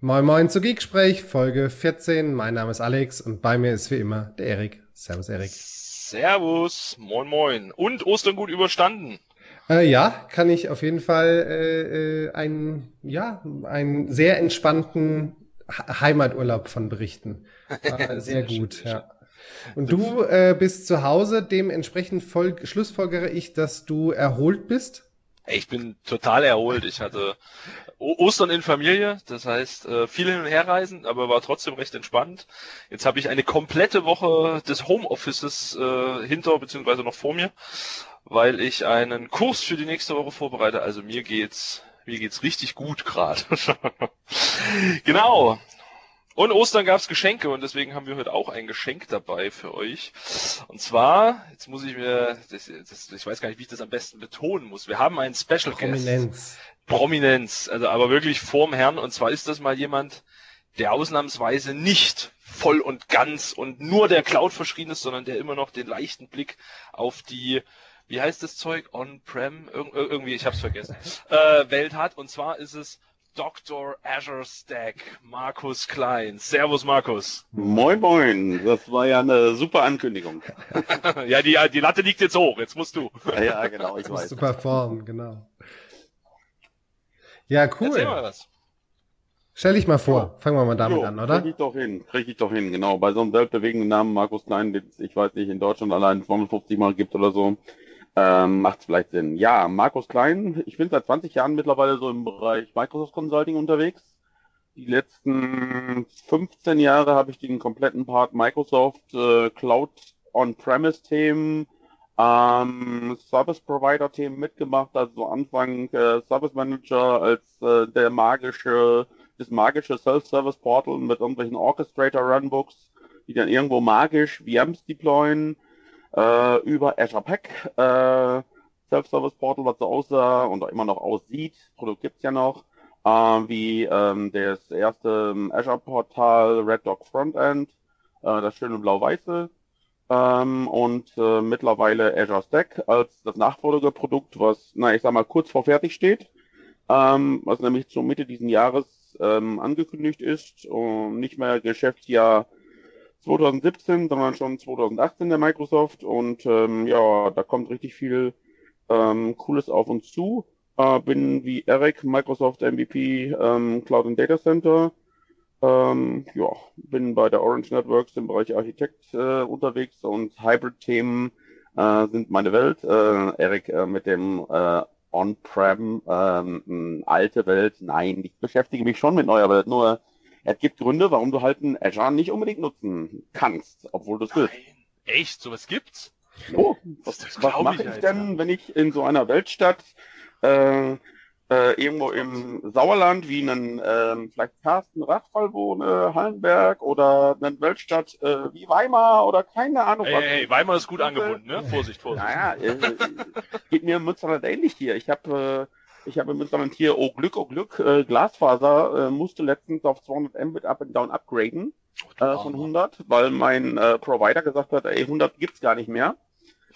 Moin Moin zu Geeksprech, Folge 14. Mein Name ist Alex und bei mir ist wie immer der Erik. Servus Erik. Servus, moin moin. Und Ostern gut überstanden? Äh, ja, kann ich auf jeden Fall äh, äh, einen, ja, einen sehr entspannten Heimaturlaub von berichten. War sehr gut, ja. Und du äh, bist zu Hause, dementsprechend schlussfolgere ich, dass du erholt bist. Ich bin total erholt. Ich hatte Ostern in Familie, das heißt äh, viel hin und her reisen, aber war trotzdem recht entspannt. Jetzt habe ich eine komplette Woche des Homeoffices äh, hinter beziehungsweise noch vor mir, weil ich einen Kurs für die nächste Woche vorbereite. Also mir geht's mir geht's richtig gut gerade. genau. Und Ostern gab's Geschenke und deswegen haben wir heute auch ein Geschenk dabei für euch. Und zwar, jetzt muss ich mir, das, das, ich weiß gar nicht, wie ich das am besten betonen muss. Wir haben einen Special Prominenz. Guest. Prominenz. Also aber wirklich vorm Herrn. Und zwar ist das mal jemand, der ausnahmsweise nicht voll und ganz und nur der Cloud verschrien ist, sondern der immer noch den leichten Blick auf die wie heißt das Zeug? On-Prem? Ir irgendwie, ich hab's vergessen. Äh, Welt hat. Und zwar ist es Dr. Azure Stack, Markus Klein. Servus, Markus. Moin, moin. Das war ja eine super Ankündigung. ja, die, die Latte liegt jetzt hoch. Jetzt musst du. ja, genau, ich weiß. Du performen, genau. Ja, cool. Erzähl mal was. Stell dich mal vor. Ja. Fangen wir mal damit jo, an, oder? Krieg ich doch hin. Krieg ich doch hin, genau. Bei so einem weltbewegenden Namen Markus Klein, den ich weiß nicht, in Deutschland allein 250 Mal gibt oder so, ähm, macht vielleicht Sinn. Ja, Markus Klein, ich bin seit 20 Jahren mittlerweile so im Bereich Microsoft Consulting unterwegs. Die letzten 15 Jahre habe ich den kompletten Part Microsoft äh, Cloud On-Premise-Themen, ähm, Service Provider-Themen mitgemacht. Also Anfang äh, Service Manager als äh, der magische, das magische Self-Service Portal mit irgendwelchen Orchestrator Runbooks, die dann irgendwo magisch VMs deployen äh, über Azure Pack, äh, Self-Service Portal, was so aussah und immer noch aussieht, Produkt gibt's ja noch, äh, wie ähm, das erste ähm, Azure Portal Red Dog Frontend, äh, das schöne blau-weiße, ähm, und äh, mittlerweile Azure Stack als das Nachfolgeprodukt, was, na ich sag mal, kurz vor fertig steht, ähm, was nämlich zur Mitte diesen Jahres ähm, angekündigt ist und nicht mehr Geschäftsjahr 2017, sondern schon 2018 der Microsoft und ähm, ja, da kommt richtig viel ähm, Cooles auf uns zu. Äh, bin wie Eric Microsoft MVP ähm, Cloud and Data Center. Ähm, ja, bin bei der Orange Networks im Bereich Architekt äh, unterwegs und Hybrid-Themen äh, sind meine Welt. Äh, Eric äh, mit dem äh, On-Prem, ähm, alte Welt. Nein, ich beschäftige mich schon mit neuer Welt, nur es gibt Gründe, warum du halt einen Azure nicht unbedingt nutzen kannst, obwohl du es willst. Echt? Sowas gibt's? So, was, was mache ich, ich denn, wenn ich in so einer Weltstadt äh, äh, irgendwo im Sauerland wie einen äh, vielleicht Carsten Rachfall wohne, Hallenberg oder eine Weltstadt äh, wie Weimar oder keine Ahnung hey, was. Weimar ist gut angebunden, ne? Vorsicht, Vorsicht. Naja, äh, geht mir im Münsterland ähnlich hier. Ich habe äh, ich habe mittlerweile hier, oh Glück, oh Glück, äh, Glasfaser äh, musste letztens auf 200 Mbit Up and Down upgraden äh, von 100, weil mein äh, Provider gesagt hat, ey, 100 gibt's gar nicht mehr.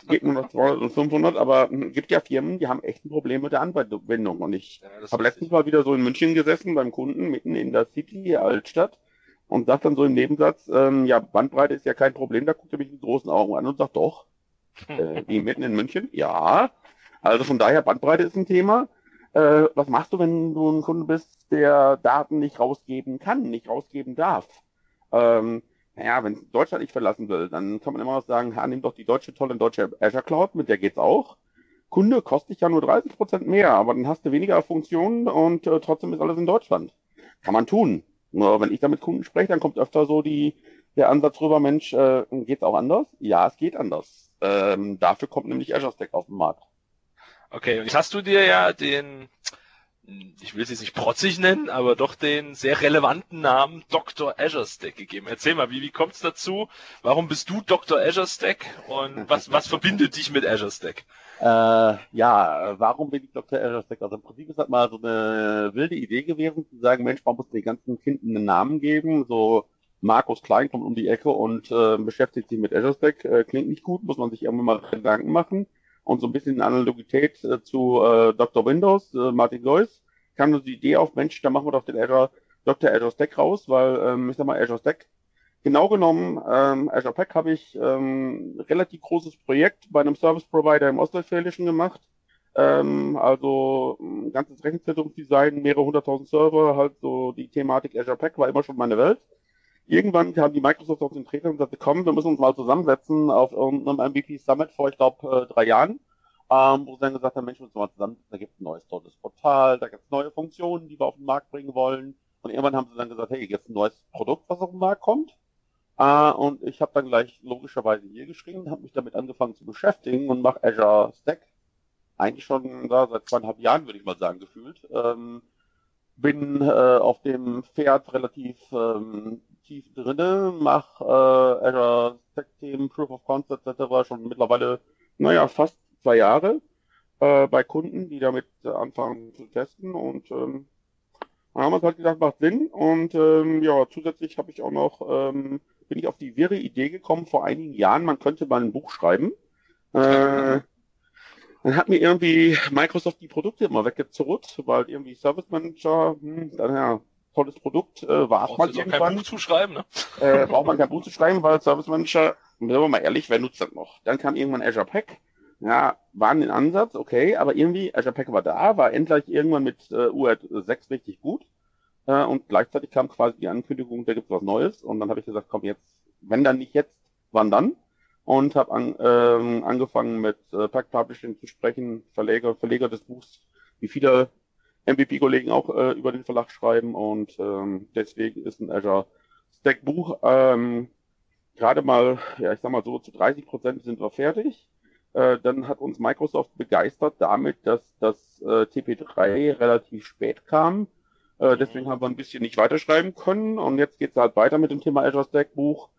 Geht nur noch 200 und 500, aber hm, gibt ja Firmen, die haben echt ein Problem mit der Anbindung. Und ich ja, habe letztens mal wieder so in München gesessen beim Kunden, mitten in der City, Altstadt, und sagt dann so im Nebensatz, ähm, ja, Bandbreite ist ja kein Problem, da guckt er mich mit großen Augen an und sagt, doch, äh, wie mitten in München? Ja. Also von daher, Bandbreite ist ein Thema äh, was machst du, wenn du ein Kunde bist, der Daten nicht rausgeben kann, nicht rausgeben darf? Ähm, naja, wenn Deutschland nicht verlassen will, dann kann man immer noch sagen, ha, nimm doch die deutsche tolle deutsche Azure Cloud, mit der geht's auch. Kunde kostet dich ja nur 30 Prozent mehr, aber dann hast du weniger Funktionen und äh, trotzdem ist alles in Deutschland. Kann man tun. Nur wenn ich da mit Kunden spreche, dann kommt öfter so die, der Ansatz rüber, Mensch, äh, geht's auch anders? Ja, es geht anders. Ähm, dafür kommt nämlich Azure Stack auf den Markt. Okay, und jetzt hast du dir ja den, ich will es jetzt nicht protzig nennen, aber doch den sehr relevanten Namen Dr. Azure Stack gegeben. Erzähl mal, wie, wie kommt es dazu? Warum bist du Dr. Azure Stack und was, was verbindet dich mit Azure Stack? Äh, ja, warum bin ich Dr. Azure Stack? Also im Prinzip ist das mal so eine wilde Idee gewesen, zu sagen, Mensch, man muss den ganzen Kindern einen Namen geben, so Markus Klein kommt um die Ecke und äh, beschäftigt sich mit Azure Stack, äh, klingt nicht gut, muss man sich irgendwann mal Gedanken machen und so ein bisschen Analogität äh, zu äh, Dr. Windows, äh, Martin Lois, kam nur die Idee auf, Mensch, da machen wir doch den Azure Dr. Azure Stack raus, weil ähm, ich sag mal, Azure Stack, genau genommen, ähm, Azure Pack habe ich ähm, relativ großes Projekt bei einem Service Provider im Ostwestfälischen gemacht. Ähm, also ein ganzes Rechenzentrumsdesign, mehrere hunderttausend Server, halt so die Thematik Azure Pack war immer schon meine Welt. Irgendwann kam die Microsoft auf den Trainer und sagte, komm, wir müssen uns mal zusammensetzen auf irgendeinem MVP Summit vor, ich glaube, äh, drei Jahren, ähm, wo sie dann gesagt haben, Mensch, wir müssen mal zusammensetzen, da gibt es ein neues tolles Portal, da gibt es neue Funktionen, die wir auf den Markt bringen wollen. Und irgendwann haben sie dann gesagt, hey, jetzt ein neues Produkt, was auf den Markt kommt. Äh, und ich habe dann gleich logischerweise hier geschrieben, habe mich damit angefangen zu beschäftigen und mache Azure Stack eigentlich schon da, seit zweieinhalb Jahren, würde ich mal sagen, gefühlt. Ähm, bin äh, auf dem Pferd relativ ähm, tief drinne, mache äh, Azure Stack Themen, Proof of Concept etc. schon mittlerweile, naja, fast zwei Jahre äh, bei Kunden, die damit anfangen zu testen und ähm, dann haben wir halt gedacht, macht Sinn und ähm, ja, zusätzlich habe ich auch noch, ähm, bin ich auf die wirre Idee gekommen vor einigen Jahren, man könnte mal ein Buch schreiben. Äh, dann hat mir irgendwie Microsoft die Produkte immer weggezurrt, weil irgendwie Service Manager, hm, dann ja, tolles Produkt, äh, war es mal irgendwann. Kein Buch zu schreiben, ne? Äh, braucht man kein Buch zu schreiben, weil Service Manager, sind wir mal ehrlich, wer nutzt das noch? Dann kam irgendwann Azure Pack. Ja, war ein Ansatz, okay, aber irgendwie, Azure Pack war da, war endlich irgendwann mit äh, UR6 richtig gut. Äh, und gleichzeitig kam quasi die Ankündigung, da gibt's was Neues. Und dann habe ich gesagt, komm jetzt, wenn dann nicht jetzt, wann dann? und habe an, ähm, angefangen mit äh, Pack Publishing zu sprechen, Verleger, Verleger des Buchs, wie viele MVP-Kollegen auch äh, über den Verlag schreiben und ähm, deswegen ist ein Azure Stack Buch ähm, gerade mal, ja ich sag mal so, zu 30 Prozent sind wir fertig. Äh, dann hat uns Microsoft begeistert damit, dass das äh, TP3 relativ spät kam. Äh, deswegen haben wir ein bisschen nicht weiterschreiben können und jetzt geht's halt weiter mit dem Thema Azure Stack Buch.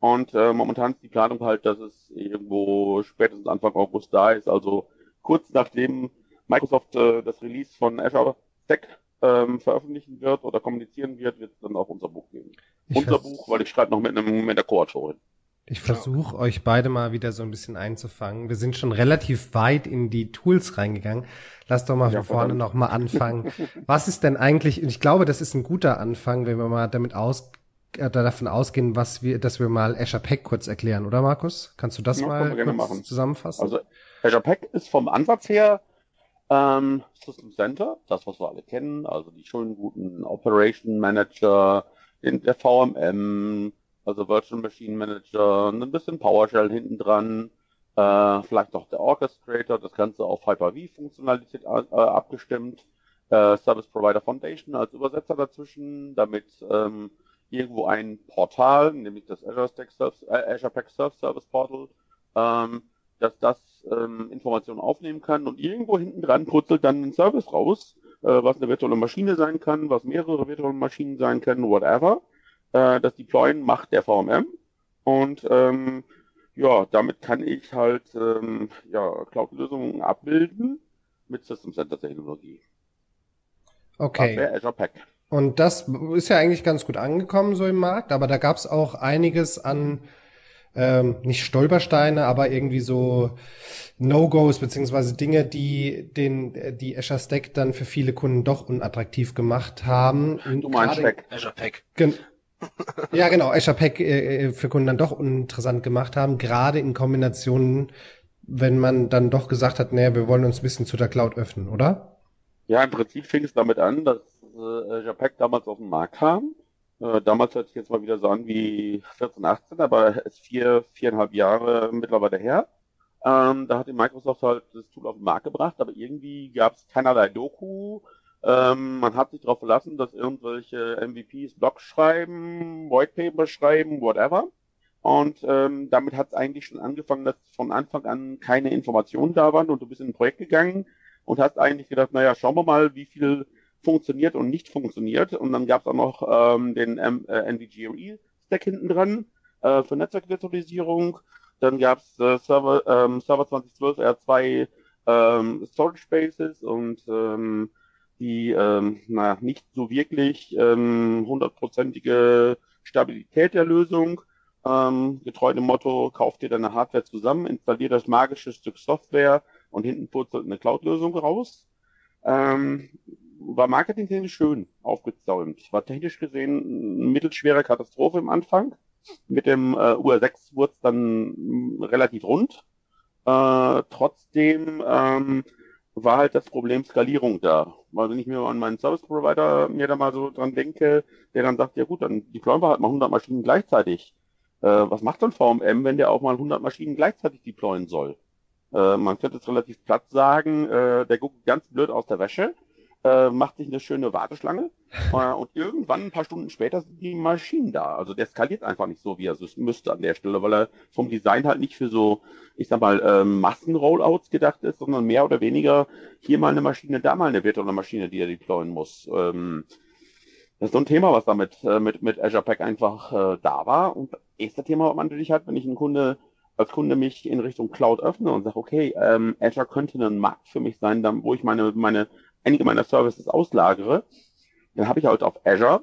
Und äh, momentan ist die Planung halt, dass es irgendwo spätestens Anfang August da ist. Also kurz nachdem Microsoft äh, das Release von Azure Stack ähm, veröffentlichen wird oder kommunizieren wird, wird es dann auch unser Buch geben. Ich unser Buch, weil ich schreibe noch mit einem mit der Co-Autorin. Ich versuche euch beide mal wieder so ein bisschen einzufangen. Wir sind schon relativ weit in die Tools reingegangen. Lass doch mal ja, von vorne noch mal anfangen. Was ist denn eigentlich, und ich glaube, das ist ein guter Anfang, wenn wir mal damit aus, äh, davon ausgehen, was wir, dass wir mal Azure Pack kurz erklären, oder Markus? Kannst du das ja, mal kurz zusammenfassen? Also Azure Pack ist vom Ansatz her ähm, System Center, das was wir alle kennen, also die schönen guten Operation Manager, den, der VMM, also Virtual Machine Manager, ein bisschen PowerShell hinten dran, äh, vielleicht auch der Orchestrator, das Ganze auf Hyper-V-Funktionalität äh, abgestimmt, äh, Service Provider Foundation als Übersetzer dazwischen, damit ähm, irgendwo ein Portal, nämlich das Azure, Stack Self, äh, Azure Pack Self Service Portal, ähm, dass das ähm, Informationen aufnehmen kann und irgendwo hinten dran putzelt dann ein Service raus, äh, was eine virtuelle Maschine sein kann, was mehrere virtuelle Maschinen sein können, whatever. Äh, das Deployen macht der VMM und ähm, ja, damit kann ich halt ähm, ja, Cloud-Lösungen abbilden mit System Center Technologie. Okay. Das Azure Pack. Und das ist ja eigentlich ganz gut angekommen so im Markt, aber da gab es auch einiges an ähm, nicht Stolpersteine, aber irgendwie so No-Gos beziehungsweise Dinge, die den die Azure Stack dann für viele Kunden doch unattraktiv gemacht haben. Du meinst Pack. Azure Pack. ja, genau, Azure Pack äh, äh, für Kunden dann doch uninteressant gemacht haben, gerade in Kombinationen, wenn man dann doch gesagt hat, naja, wir wollen uns ein bisschen zu der Cloud öffnen, oder? Ja, im Prinzip fing es damit an, dass äh, Japek damals auf den Markt kam. Äh, damals hört sich jetzt mal wieder so an wie 14, 18, aber es ist vier, viereinhalb Jahre mittlerweile her. Ähm, da hat die Microsoft halt das Tool auf den Markt gebracht, aber irgendwie gab es keinerlei Doku. Ähm, man hat sich darauf verlassen, dass irgendwelche MVPs Blogs schreiben, Whitepaper schreiben, whatever. Und ähm, damit hat es eigentlich schon angefangen, dass von Anfang an keine Informationen da waren und du bist in ein Projekt gegangen und hast eigentlich gedacht, naja, schauen wir mal, wie viel funktioniert und nicht funktioniert. Und dann gab es auch noch ähm, den ähm, äh, NVGRE-Stack hinten dran äh, für Netzwerkvirtualisierung. Dann gab es äh, Server, ähm, Server 2012 R2 ähm, Storage Spaces und ähm, die ähm, na, nicht so wirklich ähm, hundertprozentige Stabilität der Lösung. Ähm, getreu dem Motto, kauf dir deine Hardware zusammen, installier das magische Stück Software und hinten purzelt eine Cloud-Lösung raus. Ähm, war marketingtechnisch schön aufgezäumt. War technisch gesehen mittelschwere Katastrophe im Anfang. Mit dem äh, UR6 wurde es dann mh, relativ rund. Äh, trotzdem ähm, war halt das Problem Skalierung da. Weil wenn ich mir an meinen Service Provider mir da mal so dran denke, der dann sagt, ja gut, dann deployen wir halt mal 100 Maschinen gleichzeitig. Äh, was macht dann VMM, wenn der auch mal 100 Maschinen gleichzeitig deployen soll? Äh, man könnte es relativ platt sagen, äh, der guckt ganz blöd aus der Wäsche, äh, macht sich eine schöne Warteschlange äh, und irgendwann ein paar Stunden später sind die Maschinen da. Also der skaliert einfach nicht so, wie er es müsste an der Stelle, weil er vom Design halt nicht für so, ich sag mal, äh, Massenrollouts gedacht ist, sondern mehr oder weniger hier mal eine Maschine, da mal eine virtuelle Maschine, die er deployen muss. Ähm, das ist so ein Thema, was damit äh, mit, mit Azure Pack einfach äh, da war. Und das erste Thema, was man natürlich hat, wenn ich einen Kunde als Kunde mich in Richtung Cloud öffne und sage, okay, ähm, Azure könnte ein Markt für mich sein, dann, wo ich meine, meine, einige meiner Services auslagere, dann habe ich halt auf Azure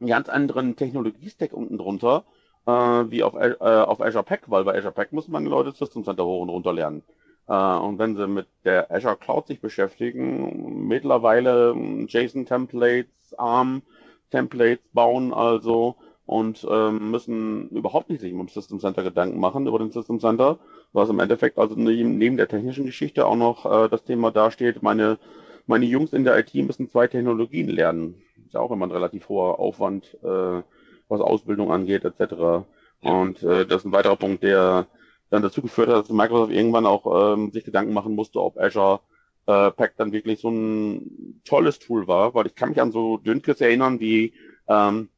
einen ganz anderen Technologiestack unten drunter, äh, wie auf, äh, auf Azure Pack, weil bei Azure Pack muss man Leute System Center hoch und runter lernen. Äh, und wenn sie mit der Azure Cloud sich beschäftigen, mittlerweile JSON-Templates, ARM-Templates bauen, also und ähm, müssen überhaupt nicht sich um System Center Gedanken machen über den System Center, was im Endeffekt also neben der technischen Geschichte auch noch äh, das Thema dasteht, meine, meine Jungs in der IT müssen zwei Technologien lernen. Ist ja auch immer ein relativ hoher Aufwand, äh, was Ausbildung angeht, etc. Und äh, das ist ein weiterer Punkt, der dann dazu geführt hat, dass Microsoft irgendwann auch ähm, sich Gedanken machen musste, ob Azure äh, Pack dann wirklich so ein tolles Tool war, weil ich kann mich an so Dünnkes erinnern, wie ähm,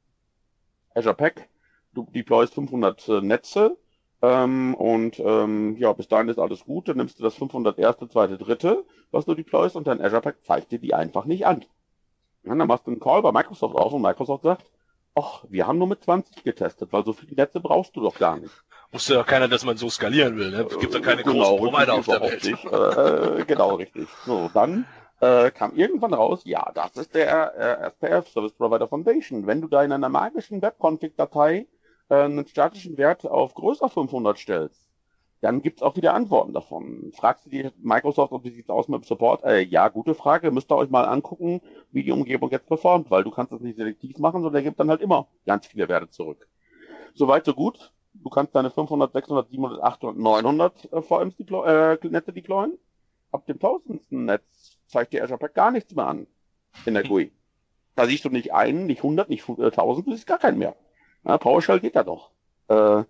Azure Pack. Du deployst 500 äh, Netze ähm, und ähm, ja, bis dahin ist alles gut. Dann nimmst du das 500 erste, zweite, dritte, was du deployst und dein Azure Pack zeigt dir die einfach nicht an. Und dann machst du einen Call bei Microsoft auf und Microsoft sagt, ach, wir haben nur mit 20 getestet, weil so viele Netze brauchst du doch gar nicht. Wusste ja keiner, dass man so skalieren will. Ne? Es gibt ja keine genau, großen Provider auf der Welt. Nicht. Äh, genau, richtig. So, dann äh, kam irgendwann raus, ja, das ist der äh, SPF, Service Provider Foundation. Wenn du da in einer magischen Webconfig-Datei äh, einen statischen Wert auf größer 500 stellst, dann gibt's auch wieder Antworten davon. Fragst du die Microsoft, ob wie sieht's aus mit dem Support? Äh, ja, gute Frage. Müsst ihr euch mal angucken, wie die Umgebung jetzt performt, weil du kannst das nicht selektiv machen, sondern der gibt dann halt immer ganz viele Werte zurück. Soweit, so gut. Du kannst deine 500, 600, 700, 800, 900 äh, VMs deploy äh, Netze deployen. Ab dem tausendsten Netz zeigt dir Azure Pack gar nichts mehr an in der GUI. Da siehst du nicht einen, nicht 100, nicht 1000, du siehst gar keinen mehr. Ja, PowerShell geht da doch. Äh,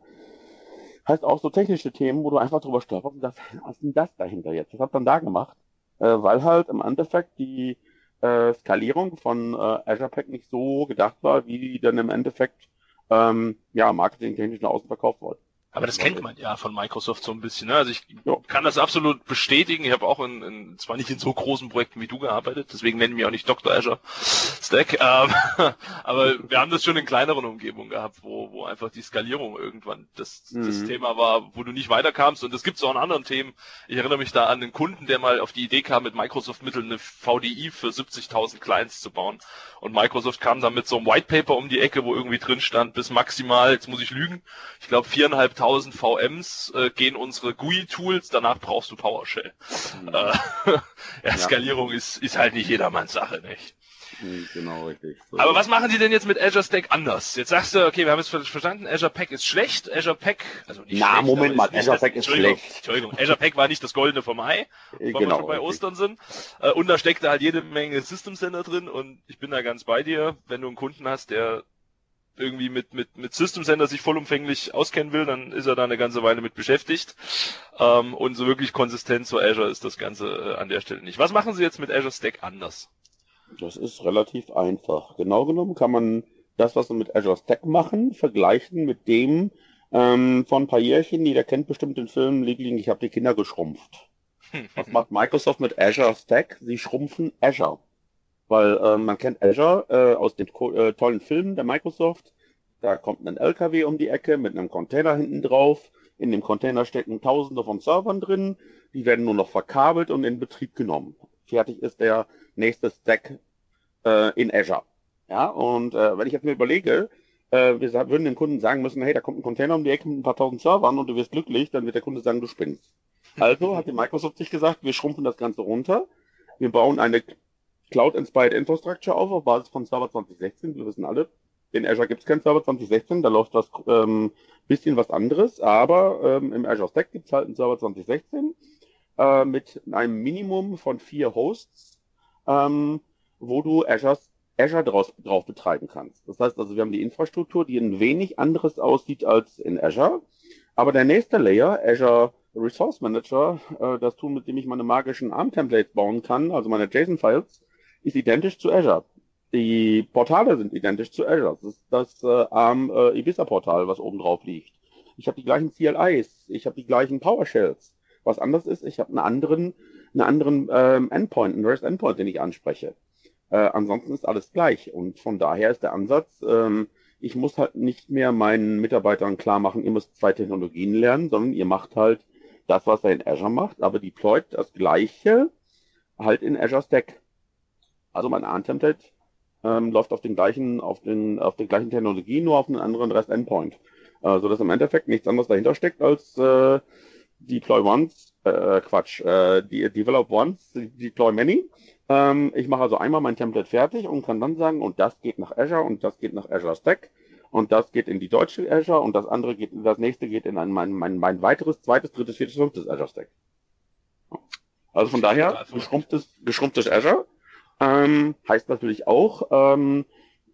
heißt auch so technische Themen, wo du einfach drüber stolperst und sagst, was ist denn das dahinter jetzt? Was hat man da gemacht? Äh, weil halt im Endeffekt die äh, Skalierung von äh, Azure Pack nicht so gedacht war, wie dann im Endeffekt ähm, ja, marketingtechnisch nach außen verkauft wurde. Aber das kennt man ja von Microsoft so ein bisschen. Ne? Also ich ja. kann das absolut bestätigen. Ich habe auch in, in, zwar nicht in so großen Projekten wie du gearbeitet, deswegen nennen wir auch nicht Dr. Azure Stack, ähm, aber wir haben das schon in kleineren Umgebungen gehabt, wo, wo einfach die Skalierung irgendwann das, mhm. das Thema war, wo du nicht weiterkamst. Und das gibt es auch in anderen Themen. Ich erinnere mich da an einen Kunden, der mal auf die Idee kam, mit Microsoft-Mitteln eine VDI für 70.000 Clients zu bauen. Und Microsoft kam dann mit so einem White Paper um die Ecke, wo irgendwie drin stand, bis maximal, jetzt muss ich lügen, ich glaube viereinhalbtausend 1000 VMs äh, gehen unsere GUI-Tools, danach brauchst du PowerShell. Mhm. Äh, ja, Skalierung ist, ist halt nicht jedermanns Sache, nicht? Mhm, genau, richtig. So. Aber was machen die denn jetzt mit Azure Stack anders? Jetzt sagst du, okay, wir haben es verstanden, Azure Pack ist schlecht, Azure Pack, also nicht Na, schlecht, Moment mal, Azure Pack ist Entschuldigung, schlecht. Entschuldigung, Azure Pack war nicht das Goldene vom Ei, weil genau, wir schon bei richtig. Ostern sind. Äh, und da steckt da halt jede Menge System Center drin und ich bin da ganz bei dir, wenn du einen Kunden hast, der irgendwie mit, mit, mit System Center sich vollumfänglich auskennen will, dann ist er da eine ganze Weile mit beschäftigt. Ähm, und so wirklich konsistent zu Azure ist das Ganze äh, an der Stelle nicht. Was machen Sie jetzt mit Azure Stack anders? Das ist relativ einfach. Genau genommen kann man das, was wir mit Azure Stack machen, vergleichen mit dem ähm, von ein paar Jährchen. Jeder kennt bestimmt den Film Liebling, ich habe die Kinder geschrumpft. Was macht Microsoft mit Azure Stack? Sie schrumpfen Azure. Weil äh, man kennt Azure äh, aus den äh, tollen Filmen der Microsoft. Da kommt ein LKW um die Ecke mit einem Container hinten drauf. In dem Container stecken Tausende von Servern drin. Die werden nur noch verkabelt und in Betrieb genommen. Fertig ist der nächste Stack äh, in Azure. Ja, und äh, wenn ich jetzt mir überlege, äh, wir würden dem Kunden sagen müssen, hey, da kommt ein Container um die Ecke mit ein paar tausend Servern und du wirst glücklich, dann wird der Kunde sagen, du spinnst. Also hat die Microsoft sich gesagt, wir schrumpfen das Ganze runter. Wir bauen eine Cloud-Inspired Infrastructure auf, auf Basis von Server 2016. Wir wissen alle, in Azure gibt es kein Server 2016, da läuft was ähm, bisschen was anderes, aber ähm, im Azure Stack gibt es halt einen Server 2016 äh, mit einem Minimum von vier Hosts, ähm, wo du Azure, Azure draus, drauf betreiben kannst. Das heißt also, wir haben die Infrastruktur, die ein wenig anderes aussieht als in Azure, aber der nächste Layer, Azure Resource Manager, äh, das Tool, mit dem ich meine magischen ARM-Templates bauen kann, also meine JSON-Files, ist identisch zu Azure. Die Portale sind identisch zu Azure. Das ist das äh, ARM äh, Ibiza-Portal, was oben drauf liegt. Ich habe die gleichen CLIs, ich habe die gleichen PowerShells. Was anders ist, ich habe einen anderen, einen anderen ähm, Endpoint, einen REST Endpoint, den ich anspreche. Äh, ansonsten ist alles gleich. Und von daher ist der Ansatz, ähm, ich muss halt nicht mehr meinen Mitarbeitern klar machen, ihr müsst zwei Technologien lernen, sondern ihr macht halt das, was er in Azure macht, aber deployt das Gleiche halt in Azure Stack. Also mein ARM-Template ähm, läuft auf den gleichen, auf den, auf den gleichen Technologien, nur auf einen anderen REST-Endpoint. Äh, so dass im Endeffekt nichts anderes dahinter steckt als äh, Deploy Once, äh, Quatsch, äh, die Develop Once, Deploy Many. Ähm, ich mache also einmal mein Template fertig und kann dann sagen, und das geht nach Azure und das geht nach Azure Stack und das geht in die deutsche Azure und das andere geht, das nächste geht in ein, mein, mein, mein weiteres, zweites, drittes, viertes, fünftes Azure Stack. Also von daher, geschrumpftes, geschrumpftes Azure ähm, heißt natürlich auch, ähm,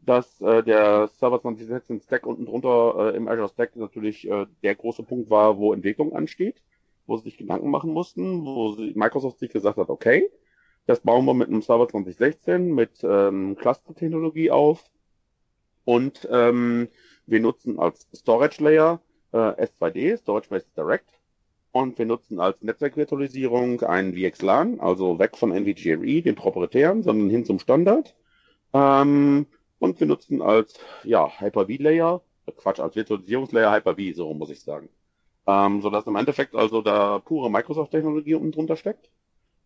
dass äh, der Server 2016 Stack unten drunter äh, im Azure Stack natürlich äh, der große Punkt war, wo Entwicklung ansteht, wo sie sich Gedanken machen mussten, wo sie, Microsoft sich gesagt hat, okay, das bauen wir mit einem Server 2016 mit ähm, Cluster-Technologie auf und ähm, wir nutzen als Storage Layer äh, S2D, Storage Based Direct, und wir nutzen als Netzwerkvirtualisierung ein VXLAN, also weg von NVGRE, den proprietären, sondern hin zum Standard. Ähm, und wir nutzen als ja, Hyper-V-Layer, Quatsch, als Virtualisierungslayer Hyper-V, so muss ich sagen. Ähm, sodass im Endeffekt also da pure Microsoft-Technologie unten drunter steckt.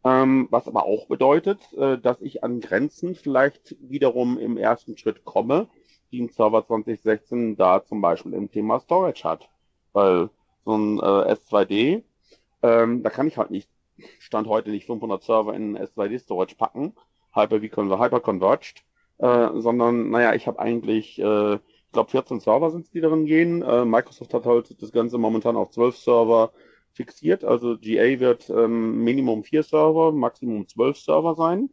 Ähm, was aber auch bedeutet, äh, dass ich an Grenzen vielleicht wiederum im ersten Schritt komme, die ein Server 2016 da zum Beispiel im Thema Storage hat. Weil so ein äh, S2D, ähm, da kann ich halt nicht, Stand heute nicht 500 Server in S2D Storage packen, Hyper-V Hyper Converged, äh, sondern naja, ich habe eigentlich, äh, ich glaube 14 Server sind es, die darin gehen. Äh, Microsoft hat halt das Ganze momentan auf 12 Server fixiert, also GA wird ähm, Minimum 4 Server, Maximum 12 Server sein.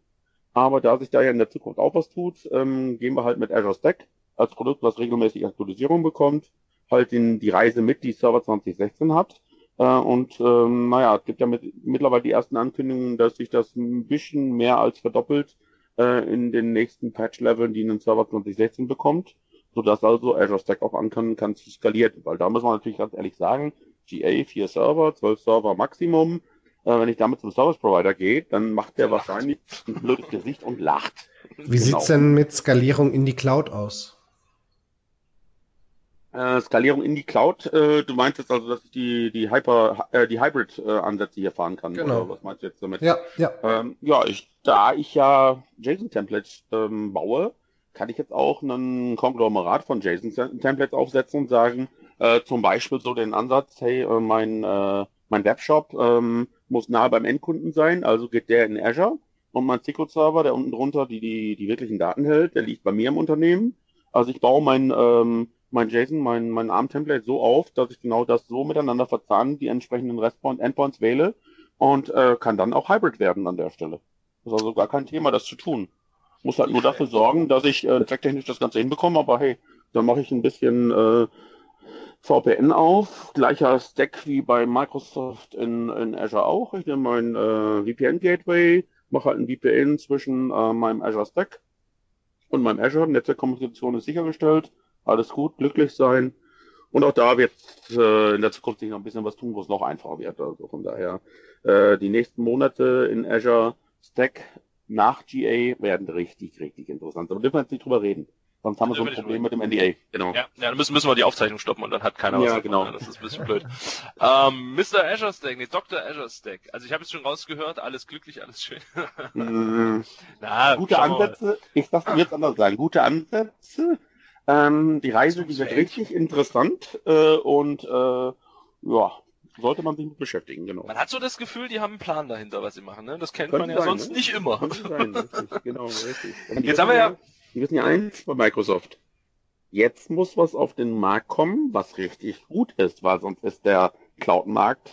Aber da sich da ja in der Zukunft auch was tut, ähm, gehen wir halt mit Azure Stack als Produkt, was regelmäßig Aktualisierung bekommt, halt in die Reise mit, die Server 2016 hat. Äh, und ähm, naja, es gibt ja mit, mittlerweile die ersten Ankündigungen, dass sich das ein bisschen mehr als verdoppelt äh, in den nächsten Patch-Leveln, die einen Server 2016 bekommt, sodass also Azure Stack auch ankommen kann zu skalieren. Weil da muss man natürlich ganz ehrlich sagen, GA, 4 Server, 12 Server Maximum. Äh, wenn ich damit zum Service Provider gehe, dann macht der wahrscheinlich ein blödes Gesicht und lacht. Wie genau. sieht's denn mit Skalierung in die Cloud aus? Äh, Skalierung in die Cloud. Äh, du meinst jetzt also, dass ich die, die Hyper, äh, die Hybrid-Ansätze hier fahren kann. Genau. Oder was meinst du jetzt damit? Ja, ja. Ähm, ja, ich, da ich ja JSON-Templates ähm, baue, kann ich jetzt auch einen Konglomerat von JSON-Templates aufsetzen und sagen, äh, zum Beispiel so den Ansatz, hey, äh, mein, äh, mein Webshop ähm, muss nahe beim Endkunden sein, also geht der in Azure und mein SQL-Server, der unten drunter die, die, die wirklichen Daten hält, der liegt bei mir im Unternehmen. Also ich baue mein ähm, mein JSON, mein, mein ARM-Template so auf, dass ich genau das so miteinander verzahnen, die entsprechenden Restpoint Endpoints wähle und äh, kann dann auch Hybrid werden an der Stelle. Das ist also gar kein Thema, das zu tun. Muss halt nur dafür sorgen, dass ich äh, zwecktechnisch das Ganze hinbekomme, aber hey, dann mache ich ein bisschen äh, VPN auf, gleicher Stack wie bei Microsoft in, in Azure auch. Ich nehme mein äh, VPN-Gateway, mache halt ein VPN zwischen äh, meinem Azure Stack und meinem Azure. Netzwerkkommunikation ist sichergestellt alles gut, glücklich sein. Und auch da wird äh, in der Zukunft sich noch ein bisschen was tun, wo es noch einfacher wird. Also von daher, äh, die nächsten Monate in Azure Stack nach GA werden richtig, richtig interessant. Aber dürfen wir jetzt nicht drüber reden. Sonst haben wir so ein Problem mit dem NDA. Genau. Ja, ja dann müssen, müssen wir die Aufzeichnung stoppen und dann hat keiner was. Ja, genau. Das ist ein bisschen blöd. ähm, Mr. Azure Stack, nee, Dr. Azure Stack. Also ich habe jetzt schon rausgehört, alles glücklich, alles schön. mm, Na, gute Ansätze. Ich darf jetzt anders sagen. Gute Ansätze ähm, die Reise, die wird richtig interessant äh, und äh, ja, sollte man sich mit beschäftigen, genau. Man hat so das Gefühl, die haben einen Plan dahinter, was sie machen. Ne? Das kennt Könnte man ja sein, sonst ne? nicht immer. Könnte sein, richtig, genau, richtig. Jetzt haben wir ja... Wir wissen ja eins bei Microsoft. Jetzt muss was auf den Markt kommen, was richtig gut ist, weil sonst ist der Cloud-Markt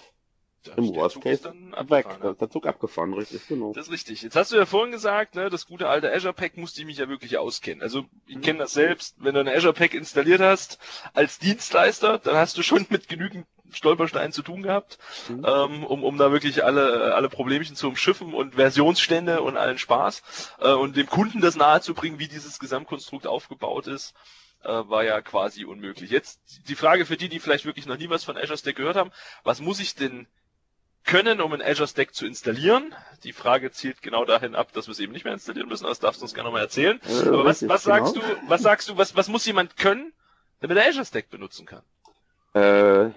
im Worst Case weg. Da ist der Zug abgefahren, richtig, genau. Das ist richtig. Jetzt hast du ja vorhin gesagt, ne, das gute alte Azure Pack musste ich mich ja wirklich auskennen. Also ich mhm. kenne das selbst, wenn du eine Azure Pack installiert hast als Dienstleister, dann hast du schon mit genügend Stolpersteinen zu tun gehabt, mhm. ähm, um, um da wirklich alle, alle Problemchen zu umschiffen und Versionsstände und allen Spaß äh, und dem Kunden das nahezubringen, wie dieses Gesamtkonstrukt aufgebaut ist äh, war ja quasi unmöglich. Jetzt die Frage für die, die vielleicht wirklich noch nie was von Azure Stack gehört haben, was muss ich denn können, um ein Azure Stack zu installieren. Die Frage zielt genau dahin ab, dass wir es eben nicht mehr installieren müssen. Das darfst du uns gerne nochmal erzählen. Äh, Aber was, was sagst genau. du, was sagst du, was, was muss jemand können, damit er Azure Stack benutzen kann? Äh,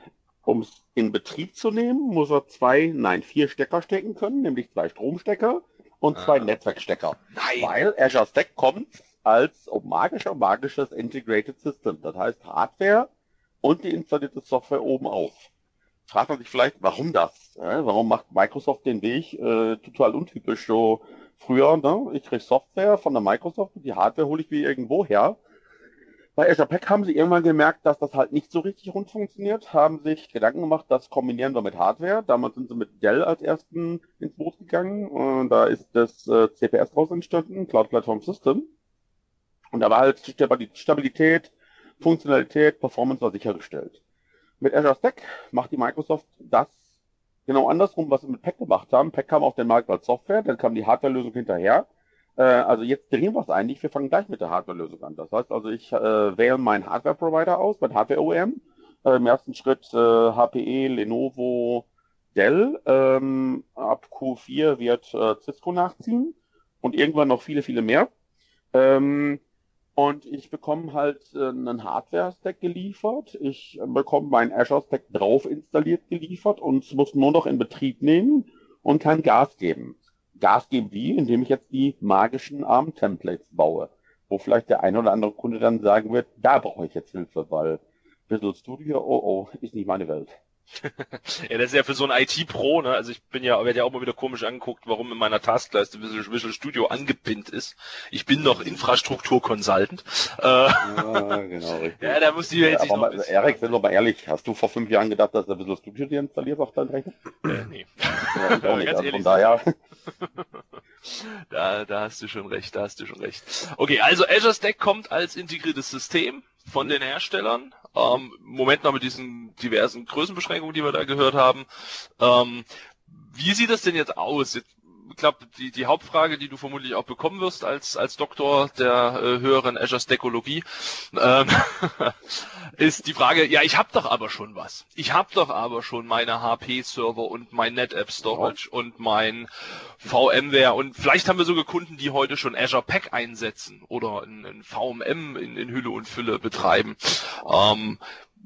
um es in Betrieb zu nehmen, muss er zwei, nein, vier Stecker stecken können, nämlich zwei Stromstecker und zwei ah. Netzwerkstecker. Nein. Weil Azure Stack kommt als oh, magischer, magisches Integrated System. Das heißt Hardware und die installierte Software oben auf fragt man sich vielleicht, warum das? Ja, warum macht Microsoft den Weg äh, total untypisch so früher? Ne? Ich kriege Software von der Microsoft und die Hardware hole ich wie irgendwo her. Bei Azure Pack haben sie irgendwann gemerkt, dass das halt nicht so richtig rund funktioniert, haben sich Gedanken gemacht, das kombinieren wir mit Hardware. Damals sind sie mit Dell als ersten ins Boot gegangen und da ist das äh, CPS draus entstanden, Cloud Platform System. Und da war halt Stabilität, Funktionalität, Performance war sichergestellt. Mit Azure Stack macht die Microsoft das genau andersrum, was sie mit Pack gemacht haben. Pack kam auf den Markt als Software, dann kam die Hardware-Lösung hinterher. Äh, also jetzt drehen wir es eigentlich. Wir fangen gleich mit der Hardware-Lösung an. Das heißt also, ich äh, wähle meinen Hardware-Provider aus, mein Hardware-OEM. Äh, Im ersten Schritt äh, HPE, Lenovo, Dell. Ähm, ab Q4 wird äh, Cisco nachziehen und irgendwann noch viele, viele mehr. Ähm, und ich bekomme halt äh, einen Hardware-Stack geliefert. Ich bekomme meinen Azure-Stack drauf installiert geliefert und muss nur noch in Betrieb nehmen und kann Gas geben. Gas geben wie? Indem ich jetzt die magischen ARM-Templates baue. Wo vielleicht der ein oder andere Kunde dann sagen wird, da brauche ich jetzt Hilfe, weil Visual Studio, oh oh, ist nicht meine Welt. ja, das ist ja für so ein IT-Pro, ne? Also ich bin ja, werde ja auch mal wieder komisch angeguckt, warum in meiner Taskleiste Visual, Studio angepinnt ist. Ich bin noch Infrastruktur-Consultant. Äh, ja, genau, richtig. Ja, da muss die Welt ja, sich mal, Erik, sind wir mal ehrlich, hast du vor fünf Jahren gedacht, dass der Visual Studio dir installiert auf deinem Rechner? Äh, nee. Ja, ich auch nicht, also von daher. da, da hast du schon recht, da hast du schon recht. Okay, also Azure Stack kommt als integriertes System von den Herstellern. Ähm, Moment noch mit diesen diversen Größenbeschränkungen, die wir da gehört haben. Ähm, wie sieht das denn jetzt aus? Jetzt ich glaube, die, die Hauptfrage, die du vermutlich auch bekommen wirst als, als Doktor der äh, höheren Azure Stackologie, ähm, ist die Frage, ja, ich habe doch aber schon was. Ich habe doch aber schon meine HP-Server und mein NetApp Storage ja. und mein VMware und vielleicht haben wir sogar Kunden, die heute schon Azure Pack einsetzen oder ein, ein VMM in, in Hülle und Fülle betreiben. Ähm,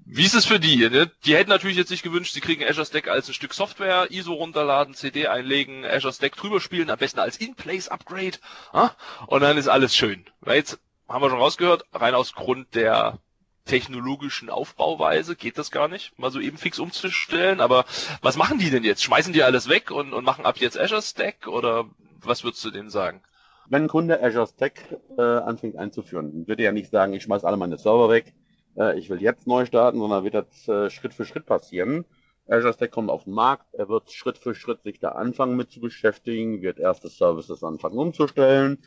wie ist es für die? Ne? Die hätten natürlich jetzt nicht gewünscht, sie kriegen Azure Stack als ein Stück Software, ISO runterladen, CD einlegen, Azure Stack drüber spielen, am besten als In-Place-Upgrade. Ja? Und dann ist alles schön. Weil jetzt haben wir schon rausgehört, rein aus Grund der technologischen Aufbauweise geht das gar nicht, mal so eben fix umzustellen. Aber was machen die denn jetzt? Schmeißen die alles weg und, und machen ab jetzt Azure Stack oder was würdest du denen sagen? Wenn ein Kunde Azure Stack äh, anfängt einzuführen, würde er ja nicht sagen, ich schmeiß alle meine Server weg, äh, ich will jetzt neu starten, sondern wird das äh, Schritt für Schritt passieren. Azure Stack kommt auf den Markt, er wird Schritt für Schritt sich da anfangen mit zu beschäftigen, wird erste Services anfangen umzustellen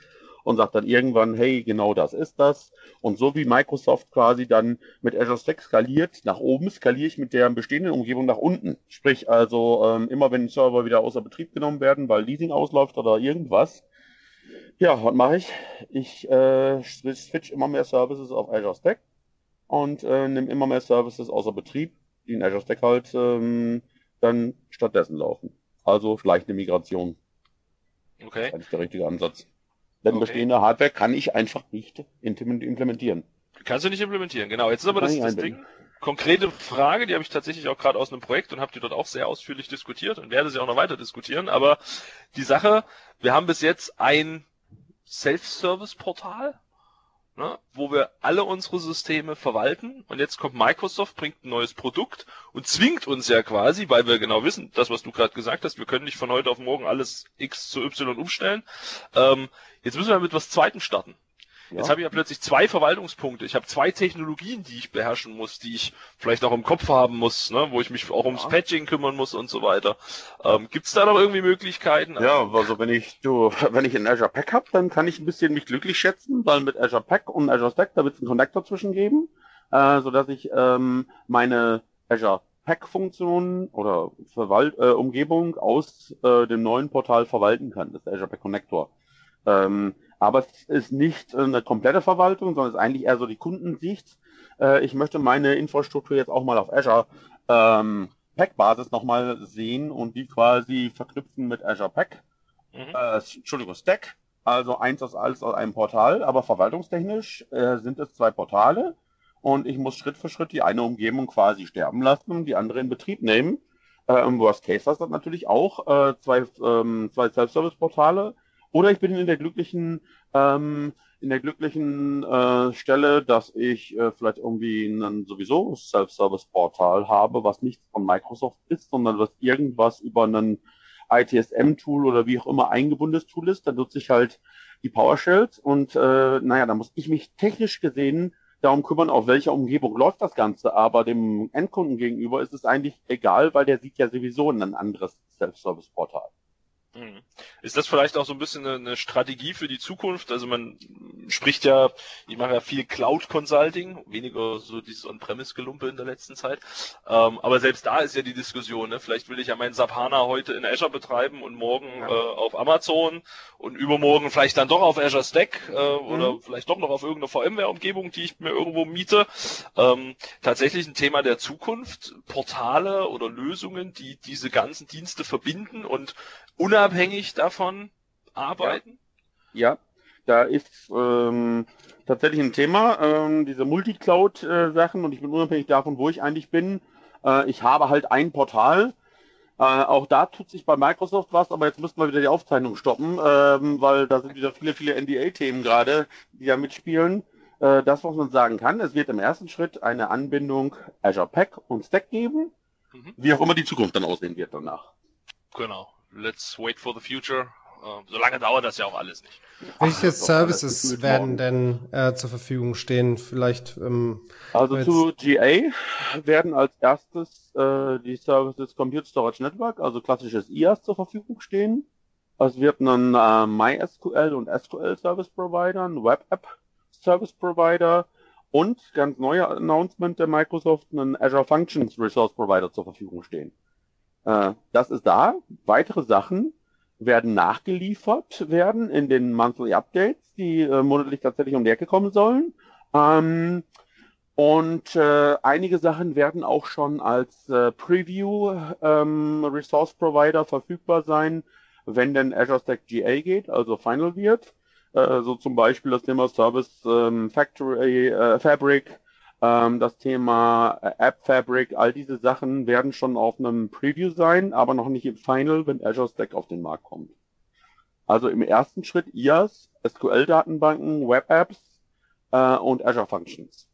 und sagt dann irgendwann, hey, genau das ist das. Und so wie Microsoft quasi dann mit Azure Stack skaliert, nach oben skaliere ich mit der bestehenden Umgebung nach unten. Sprich also, ähm, immer wenn Server wieder außer Betrieb genommen werden, weil Leasing ausläuft oder irgendwas, ja, was mache ich? Ich äh, switch immer mehr Services auf Azure Stack und äh, nimm immer mehr Services außer Betrieb, die in Azure Stack halt ähm, dann stattdessen laufen. Also schleichende Migration. Okay. Das ist eigentlich der richtige Ansatz. Denn okay. bestehende Hardware kann ich einfach nicht implementieren. Kannst du nicht implementieren, genau. Jetzt ist aber das, das Ding. Konkrete Frage, die habe ich tatsächlich auch gerade aus einem Projekt und habe die dort auch sehr ausführlich diskutiert und werde sie auch noch weiter diskutieren. Aber die Sache, wir haben bis jetzt ein Self-Service-Portal ne, wo wir alle unsere Systeme verwalten und jetzt kommt Microsoft, bringt ein neues Produkt und zwingt uns ja quasi, weil wir genau wissen, das was du gerade gesagt hast, wir können nicht von heute auf morgen alles X zu Y umstellen. Ähm, jetzt müssen wir mit was Zweitem starten. Ja. Jetzt habe ich ja plötzlich zwei Verwaltungspunkte. Ich habe zwei Technologien, die ich beherrschen muss, die ich vielleicht auch im Kopf haben muss, ne, wo ich mich auch ums Patching kümmern muss und so weiter. Ähm, Gibt es da noch irgendwie Möglichkeiten? Ja, also wenn ich du, wenn ich ein Azure Pack habe, dann kann ich ein bisschen mich glücklich schätzen, weil mit Azure Pack und Azure Stack, da wird es einen Connector zwischengeben, äh, sodass ich ähm, meine Azure Pack-Funktionen oder Verwalt äh, Umgebung aus äh, dem neuen Portal verwalten kann, das Azure Pack Connector. Ähm, aber es ist nicht eine komplette Verwaltung, sondern es ist eigentlich eher so die Kundensicht. Äh, ich möchte meine Infrastruktur jetzt auch mal auf Azure ähm, Pack-Basis nochmal sehen und die quasi verknüpfen mit Azure Pack. Mhm. Äh, Entschuldigung, Stack. Also eins aus alles aus einem Portal, aber verwaltungstechnisch äh, sind es zwei Portale und ich muss Schritt für Schritt die eine Umgebung quasi sterben lassen und die andere in Betrieb nehmen. Äh, Im Worst Case hast du natürlich auch äh, zwei, ähm, zwei Self-Service-Portale, oder ich bin in der glücklichen, ähm, in der glücklichen äh, Stelle, dass ich äh, vielleicht irgendwie ein sowieso Self-Service-Portal habe, was nicht von Microsoft ist, sondern was irgendwas über einen ITSM-Tool oder wie auch immer eingebundenes Tool ist. Da nutze ich halt die PowerShells und äh, naja, da muss ich mich technisch gesehen darum kümmern, auf welcher Umgebung läuft das Ganze. Aber dem Endkunden gegenüber ist es eigentlich egal, weil der sieht ja sowieso ein anderes Self-Service-Portal. Mhm. Ist das vielleicht auch so ein bisschen eine, Strategie für die Zukunft? Also man spricht ja, ich mache ja viel Cloud Consulting, weniger so dieses On-Premise-Gelumpe in der letzten Zeit. Ähm, aber selbst da ist ja die Diskussion, ne? vielleicht will ich ja meinen SAP HANA heute in Azure betreiben und morgen ja. äh, auf Amazon und übermorgen vielleicht dann doch auf Azure Stack äh, mhm. oder vielleicht doch noch auf irgendeine VMware-Umgebung, die ich mir irgendwo miete. Ähm, tatsächlich ein Thema der Zukunft, Portale oder Lösungen, die diese ganzen Dienste verbinden und unabhängig davon arbeiten? Ja, ja da ist ähm, tatsächlich ein Thema, ähm, diese Multicloud-Sachen und ich bin unabhängig davon, wo ich eigentlich bin. Äh, ich habe halt ein Portal. Äh, auch da tut sich bei Microsoft was, aber jetzt müssen wir wieder die Aufzeichnung stoppen, ähm, weil da sind wieder viele, viele NDA-Themen gerade, die da mitspielen. Äh, das, was man sagen kann, es wird im ersten Schritt eine Anbindung Azure Pack und Stack geben, mhm. wie auch immer die Zukunft dann aussehen wird danach. Genau let's wait for the future. Uh, solange dauert das ja auch alles nicht. Welche Ach, Services werden denn äh, zur Verfügung stehen? Vielleicht. Ähm, also zu GA werden als erstes äh, die Services Compute Storage Network, also klassisches IaaS, zur Verfügung stehen. Es wird einen äh, MySQL und SQL Service Provider, ein Web App Service Provider und ganz neuer Announcement der Microsoft einen Azure Functions Resource Provider zur Verfügung stehen. Äh, das ist da. Weitere Sachen werden nachgeliefert werden in den Monthly Updates, die äh, monatlich tatsächlich um die Ecke kommen sollen. Ähm, und äh, einige Sachen werden auch schon als äh, Preview ähm, Resource Provider verfügbar sein, wenn denn Azure Stack GA geht, also Final wird. Äh, so zum Beispiel das Thema Service ähm, Factory äh, Fabric, ähm, das Thema äh, App Fabric, all diese Sachen werden schon auf einem Preview sein, aber noch nicht im Final, wenn Azure Stack auf den Markt kommt. Also im ersten Schritt IaaS, SQL-Datenbanken, Web-Apps äh, und Azure Functions.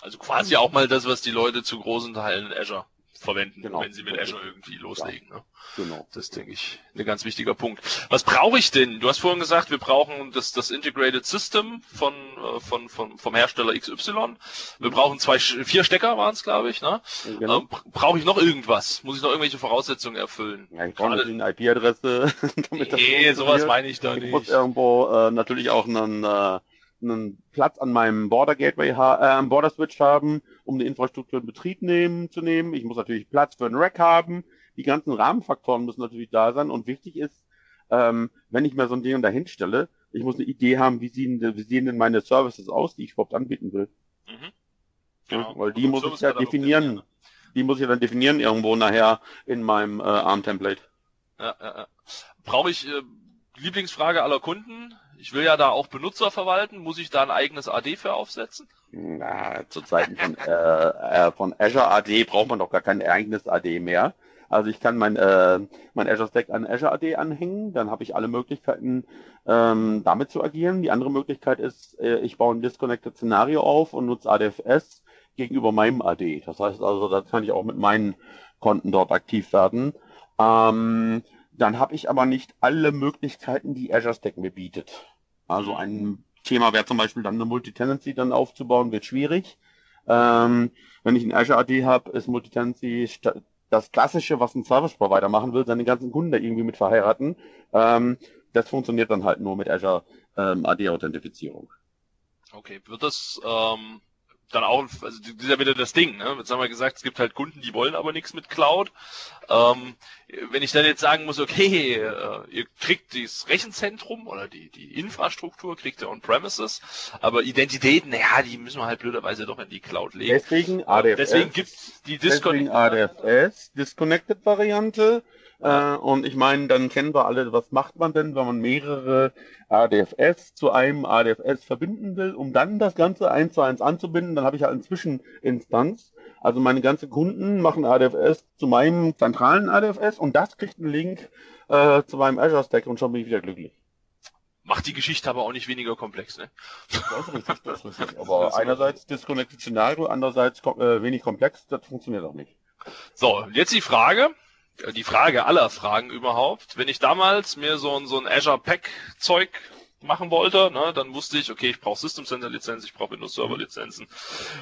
Also quasi auch mal das, was die Leute zu großen Teilen in Azure verwenden, genau. wenn sie mit Azure irgendwie loslegen. Ja. Ne? Genau. Das ist, denke ich, ein ganz wichtiger Punkt. Was brauche ich denn? Du hast vorhin gesagt, wir brauchen das, das Integrated System von, äh, von, von, vom Hersteller XY. Wir brauchen zwei, vier Stecker waren es, glaube ich. Ne? Genau. Ähm, brauche ich noch irgendwas? Muss ich noch irgendwelche Voraussetzungen erfüllen? Ja, ich brauche eine IP-Adresse. nee, sowas meine ich da nicht. Ich muss irgendwo äh, natürlich auch einen äh, einen Platz an meinem Border Gateway, äh, Border Switch haben, um die Infrastruktur in Betrieb nehmen, zu nehmen. Ich muss natürlich Platz für einen Rack haben. Die ganzen Rahmenfaktoren müssen natürlich da sein. Und wichtig ist, ähm, wenn ich mir so ein Ding dahin stelle, ich muss eine Idee haben, wie sehen, wie sehen denn meine Services aus, die ich überhaupt anbieten will. Mhm. Genau. Ja, weil die muss ich ja definieren. Die muss ich dann definieren irgendwo nachher in meinem äh, ARM-Template. Ja, ja, ja. Brauche ich äh, Lieblingsfrage aller Kunden? Ich will ja da auch Benutzer verwalten. Muss ich da ein eigenes AD für aufsetzen? Na, zu Zeiten von, äh, äh, von Azure AD braucht man doch gar kein eigenes AD mehr. Also ich kann mein, äh, mein Azure Stack an Azure AD anhängen, dann habe ich alle Möglichkeiten, ähm, damit zu agieren. Die andere Möglichkeit ist, äh, ich baue ein Disconnected Szenario auf und nutze ADFS gegenüber meinem AD. Das heißt also, da kann ich auch mit meinen Konten dort aktiv werden. Ähm, dann habe ich aber nicht alle Möglichkeiten, die Azure Stack mir bietet. Also ein Thema wäre zum Beispiel dann eine Multitenancy dann aufzubauen, wird schwierig. Ähm, wenn ich ein Azure AD habe, ist Multitenancy das Klassische, was ein Service Provider machen will, seine ganzen Kunden da irgendwie mit verheiraten. Ähm, das funktioniert dann halt nur mit Azure ähm, AD-Authentifizierung. Okay, wird das ähm, dann auch, also das ist ja wieder das Ding, ne? Jetzt haben wir gesagt, es gibt halt Kunden, die wollen aber nichts mit Cloud. Ähm, wenn ich dann jetzt sagen muss, okay, äh, ihr kriegt das Rechenzentrum oder die, die Infrastruktur, kriegt ihr on-premises, aber Identitäten, naja, die müssen wir halt blöderweise doch in die Cloud legen. Deswegen ADFS. Deswegen gibt's die Disconnect deswegen ADFS, Disconnected Variante. Äh, und ich meine, dann kennen wir alle, was macht man denn, wenn man mehrere ADFS zu einem ADFS verbinden will, um dann das Ganze eins zu eins anzubinden, dann habe ich halt eine Zwischeninstanz. Also meine ganzen Kunden machen ADFS zu meinem zentralen ADFS und das kriegt einen Link äh, zu meinem Azure Stack und schon bin ich wieder glücklich. Macht die Geschichte aber auch nicht weniger komplex, ne? Das ist richtig, das ist richtig. Aber einerseits Disconnected Szenario, andererseits äh, wenig komplex, das funktioniert auch nicht. So, jetzt die Frage, die Frage aller Fragen überhaupt. Wenn ich damals mir so ein, so ein Azure Pack Zeug machen wollte, ne, dann wusste ich, okay, ich brauche System Center Lizenzen, ich brauche Windows Server Lizenzen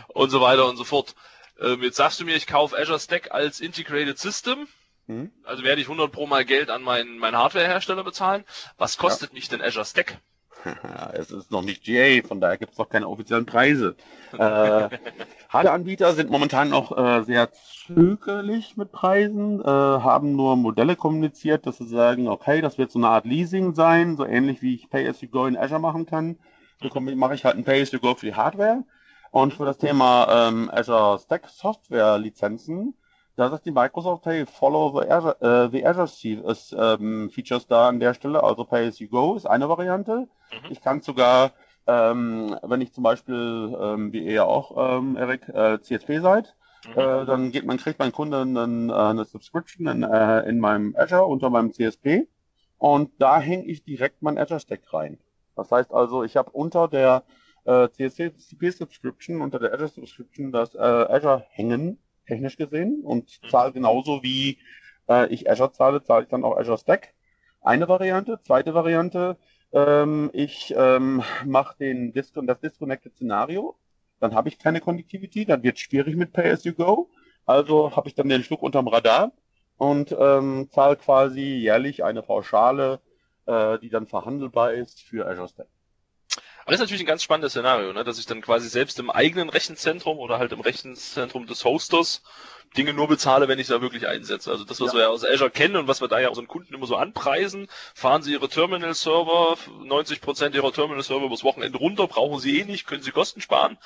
und so weiter und so fort. Ähm, jetzt sagst du mir, ich kaufe Azure Stack als Integrated System. Mhm. Also werde ich 100 pro mal Geld an meinen, meinen Hardwarehersteller bezahlen. Was kostet ja. mich denn Azure Stack? es ist noch nicht GA, von daher gibt es noch keine offiziellen Preise. äh, Anbieter sind momentan noch äh, sehr zögerlich mit Preisen, äh, haben nur Modelle kommuniziert, dass sie sagen, okay, das wird so eine Art Leasing sein, so ähnlich wie ich Pay-as-you-go in Azure machen kann. So mache ich halt ein Pay-as-you-go für die Hardware. Und für das Thema ähm, Azure Stack Software Lizenzen da sagt die Microsoft, hey, follow the Azure, äh, the Azure ist, ähm, Features da an der Stelle, also Pay as you go ist eine Variante. Mhm. Ich kann sogar, ähm, wenn ich zum Beispiel, ähm, wie ihr ja auch, ähm, Eric, äh, CSP seid, mhm. äh, dann geht man, kriegt mein Kunde einen, äh, eine Subscription in, äh, in meinem Azure unter meinem CSP und da hänge ich direkt mein Azure Stack rein. Das heißt also, ich habe unter der äh, CSP Subscription, unter der Azure Subscription das äh, Azure hängen technisch gesehen und mhm. zahle genauso wie äh, ich Azure zahle, zahle ich dann auch Azure Stack. Eine Variante. Zweite Variante, ähm, ich ähm, mache den Dis das Disconnected Szenario. Dann habe ich keine Connectivity, dann wird es schwierig mit Pay as you go. Also habe ich dann den Schluck unterm Radar und ähm, zahle quasi jährlich eine Pauschale, äh, die dann verhandelbar ist für Azure Stack. Aber das ist natürlich ein ganz spannendes Szenario, ne? dass ich dann quasi selbst im eigenen Rechenzentrum oder halt im Rechenzentrum des Hosters Dinge nur bezahle, wenn ich sie da wirklich einsetze. Also das, was ja. wir ja aus Azure kennen und was wir da ja unseren Kunden immer so anpreisen, fahren sie ihre Terminal-Server, 90% ihrer Terminal-Server übers Wochenende runter, brauchen sie eh nicht, können sie Kosten sparen.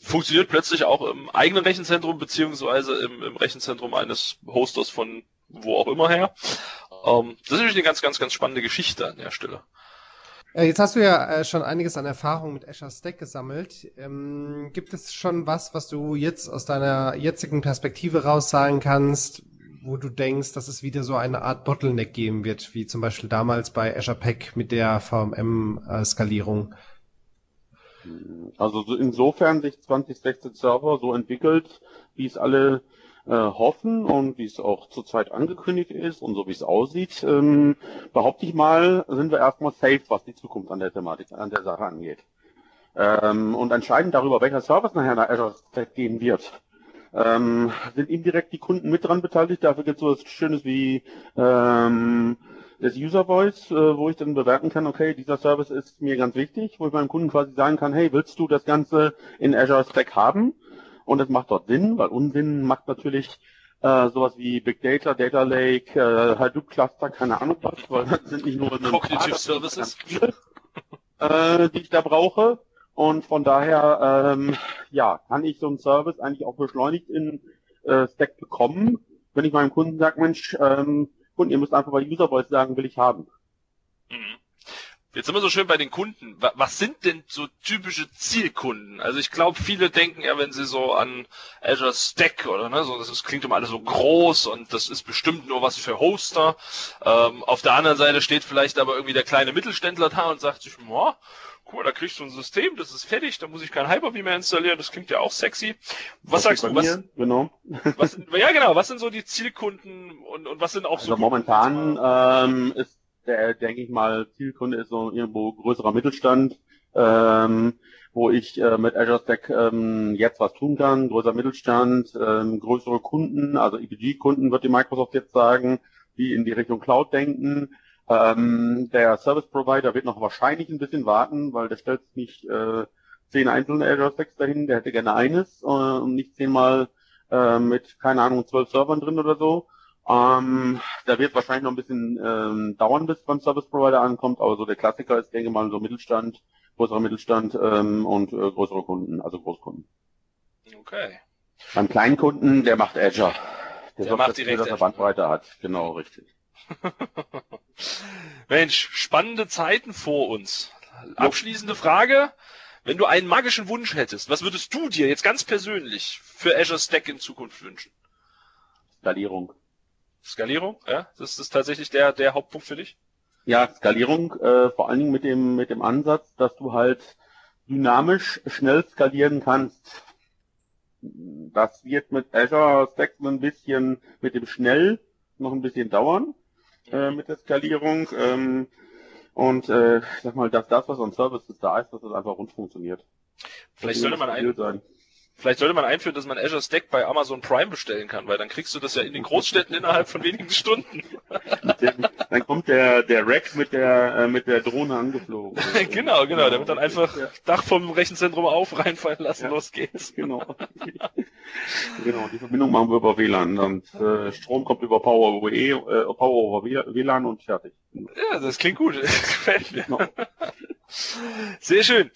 Funktioniert plötzlich auch im eigenen Rechenzentrum beziehungsweise im, im Rechenzentrum eines Hosters von wo auch immer her. Ähm, das ist natürlich eine ganz, ganz, ganz spannende Geschichte an der Stelle. Äh, jetzt hast du ja äh, schon einiges an Erfahrung mit Azure Stack gesammelt. Ähm, gibt es schon was, was du jetzt aus deiner jetzigen Perspektive raus sagen kannst, wo du denkst, dass es wieder so eine Art Bottleneck geben wird, wie zum Beispiel damals bei Azure Pack mit der VMM-Skalierung? Also insofern sich 2016 Server so entwickelt, wie es alle äh, hoffen und wie es auch zurzeit angekündigt ist und so wie es aussieht, ähm, behaupte ich mal, sind wir erstmal safe, was die Zukunft an der Thematik, an der Sache angeht. Ähm, und entscheidend darüber, welcher Service nachher nach Azure Stack gehen wird, ähm, sind indirekt die Kunden mit dran beteiligt. Dafür gibt es so was Schönes wie ähm, das User Voice, äh, wo ich dann bewerten kann, okay, dieser Service ist mir ganz wichtig, wo ich meinem Kunden quasi sagen kann, hey, willst du das Ganze in Azure Stack haben? Und es macht dort Sinn, weil Unsinn macht natürlich äh, sowas wie Big Data, Data Lake, äh, Hadoop Cluster, keine Ahnung was, weil das sind nicht nur Cognitive Services, viele, äh, die ich da brauche. Und von daher, ähm, ja, kann ich so einen Service eigentlich auch beschleunigt in äh, Stack bekommen, wenn ich meinem Kunden sage, Mensch, ähm, Kunden, ihr müsst einfach bei User Voice sagen, will ich haben. Mhm. Jetzt sind wir so schön bei den Kunden. Was sind denn so typische Zielkunden? Also ich glaube, viele denken ja, wenn sie so an Azure Stack oder ne, so, das klingt immer alles so groß und das ist bestimmt nur was für Hoster. Ähm, auf der anderen Seite steht vielleicht aber irgendwie der kleine Mittelständler da und sagt sich, boah, mal, da kriegst du ein System, das ist fertig, da muss ich kein Hyper-V mehr installieren, das klingt ja auch sexy. Was das sagst du? Was, genau. Was, ja, genau. Was sind so die Zielkunden und, und was sind auch also so? Momentan ähm, ist der, denke ich mal, Zielkunde ist so irgendwo größerer Mittelstand, ähm, wo ich äh, mit Azure Stack ähm, jetzt was tun kann, größerer Mittelstand, ähm, größere Kunden, also EPG-Kunden wird die Microsoft jetzt sagen, die in die Richtung Cloud denken. Ähm, der Service Provider wird noch wahrscheinlich ein bisschen warten, weil der stellt nicht äh, zehn einzelne Azure Stacks dahin, der hätte gerne eines äh, und nicht zehnmal äh, mit, keine Ahnung, zwölf Servern drin oder so. Ähm, da wird wahrscheinlich noch ein bisschen ähm, dauern, bis beim Service Provider ankommt, aber so der Klassiker ist, denke ich mal, so Mittelstand, größerer Mittelstand ähm, und äh, größere Kunden, also Großkunden. Okay. Beim kleinen Kunden, der macht Azure. Der, der macht direkt, dass er Bandbreite hat. Genau, richtig. Mensch, spannende Zeiten vor uns. Abschließende Frage. Wenn du einen magischen Wunsch hättest, was würdest du dir jetzt ganz persönlich für Azure Stack in Zukunft wünschen? Skalierung. Skalierung, ja? Das ist tatsächlich der, der Hauptpunkt für dich? Ja, Skalierung, äh, vor allen Dingen mit dem, mit dem Ansatz, dass du halt dynamisch schnell skalieren kannst. Das wird mit Azure Stack ein bisschen, mit dem schnell noch ein bisschen dauern, äh, mit der Skalierung. Ähm, und äh, ich sag mal, dass das, was an Services da ist, dass das einfach rund funktioniert. Vielleicht sollte man ein, sein. Vielleicht sollte man einführen, dass man Azure Stack bei Amazon Prime bestellen kann, weil dann kriegst du das ja in den Großstädten innerhalb von wenigen Stunden. dann kommt der, der Rack mit der, äh, mit der Drohne angeflogen. genau, genau. Der wird dann einfach ja. Dach vom Rechenzentrum auf, reinfallen lassen, ja. los geht's. Genau. genau, die Verbindung machen wir über WLAN und äh, Strom kommt über Power over, e, äh, Power over WLAN und fertig. Ja, das klingt gut. Gefällt mir. Genau. Sehr schön.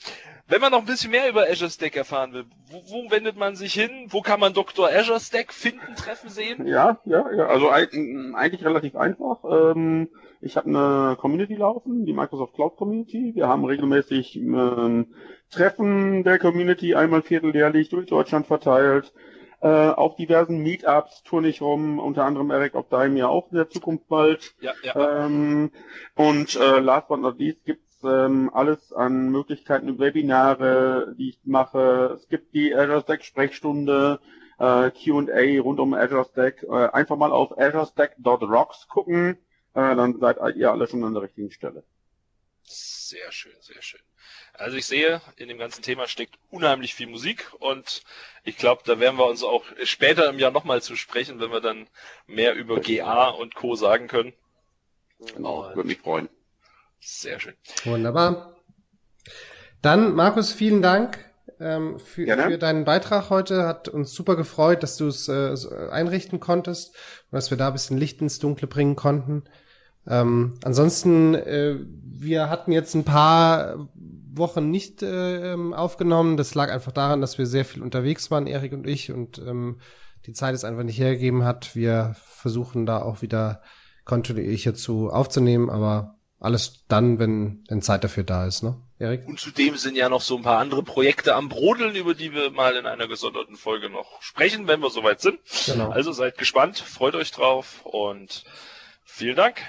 Wenn man noch ein bisschen mehr über Azure Stack erfahren will, wo, wo wendet man sich hin? Wo kann man Dr. Azure Stack finden, treffen, sehen? Ja, ja, ja. Also eigentlich relativ einfach. Ähm, ich habe eine Community laufen, die Microsoft Cloud Community. Wir haben regelmäßig ähm, Treffen der Community einmal vierteljährlich durch Deutschland verteilt. Äh, auf diversen Meetups turne ich rum, unter anderem Eric Opdime ja auch in der Zukunft bald. Ja, ja. Ähm, und äh, last but not least gibt ähm, alles an Möglichkeiten, Webinare, die ich mache. Es gibt die Azure Stack Sprechstunde, äh, Q&A rund um Azure Stack. Äh, einfach mal auf azurestack.rocks gucken, äh, dann seid ihr alle schon an der richtigen Stelle. Sehr schön, sehr schön. Also ich sehe, in dem ganzen Thema steckt unheimlich viel Musik und ich glaube, da werden wir uns auch später im Jahr nochmal zu sprechen, wenn wir dann mehr über GA und Co. sagen können. Genau, würde mich freuen. Sehr schön. Wunderbar. Dann, Markus, vielen Dank ähm, für, für, deinen Beitrag heute. Hat uns super gefreut, dass du es äh, einrichten konntest und dass wir da ein bisschen Licht ins Dunkle bringen konnten. Ähm, ansonsten, äh, wir hatten jetzt ein paar Wochen nicht äh, ähm, aufgenommen. Das lag einfach daran, dass wir sehr viel unterwegs waren, Erik und ich, und ähm, die Zeit es einfach nicht hergegeben hat. Wir versuchen da auch wieder kontinuierlich zu aufzunehmen, aber alles dann, wenn, wenn Zeit dafür da ist, ne, Erik? Und zudem sind ja noch so ein paar andere Projekte am Brodeln, über die wir mal in einer gesonderten Folge noch sprechen, wenn wir soweit sind. Genau. Also seid gespannt, freut euch drauf und vielen Dank.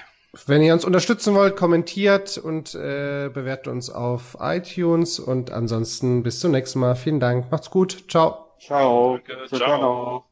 Wenn ihr uns unterstützen wollt, kommentiert und äh, bewertet uns auf iTunes und ansonsten bis zum nächsten Mal. Vielen Dank. Macht's gut. Ciao. Ciao. Danke, ciao. ciao.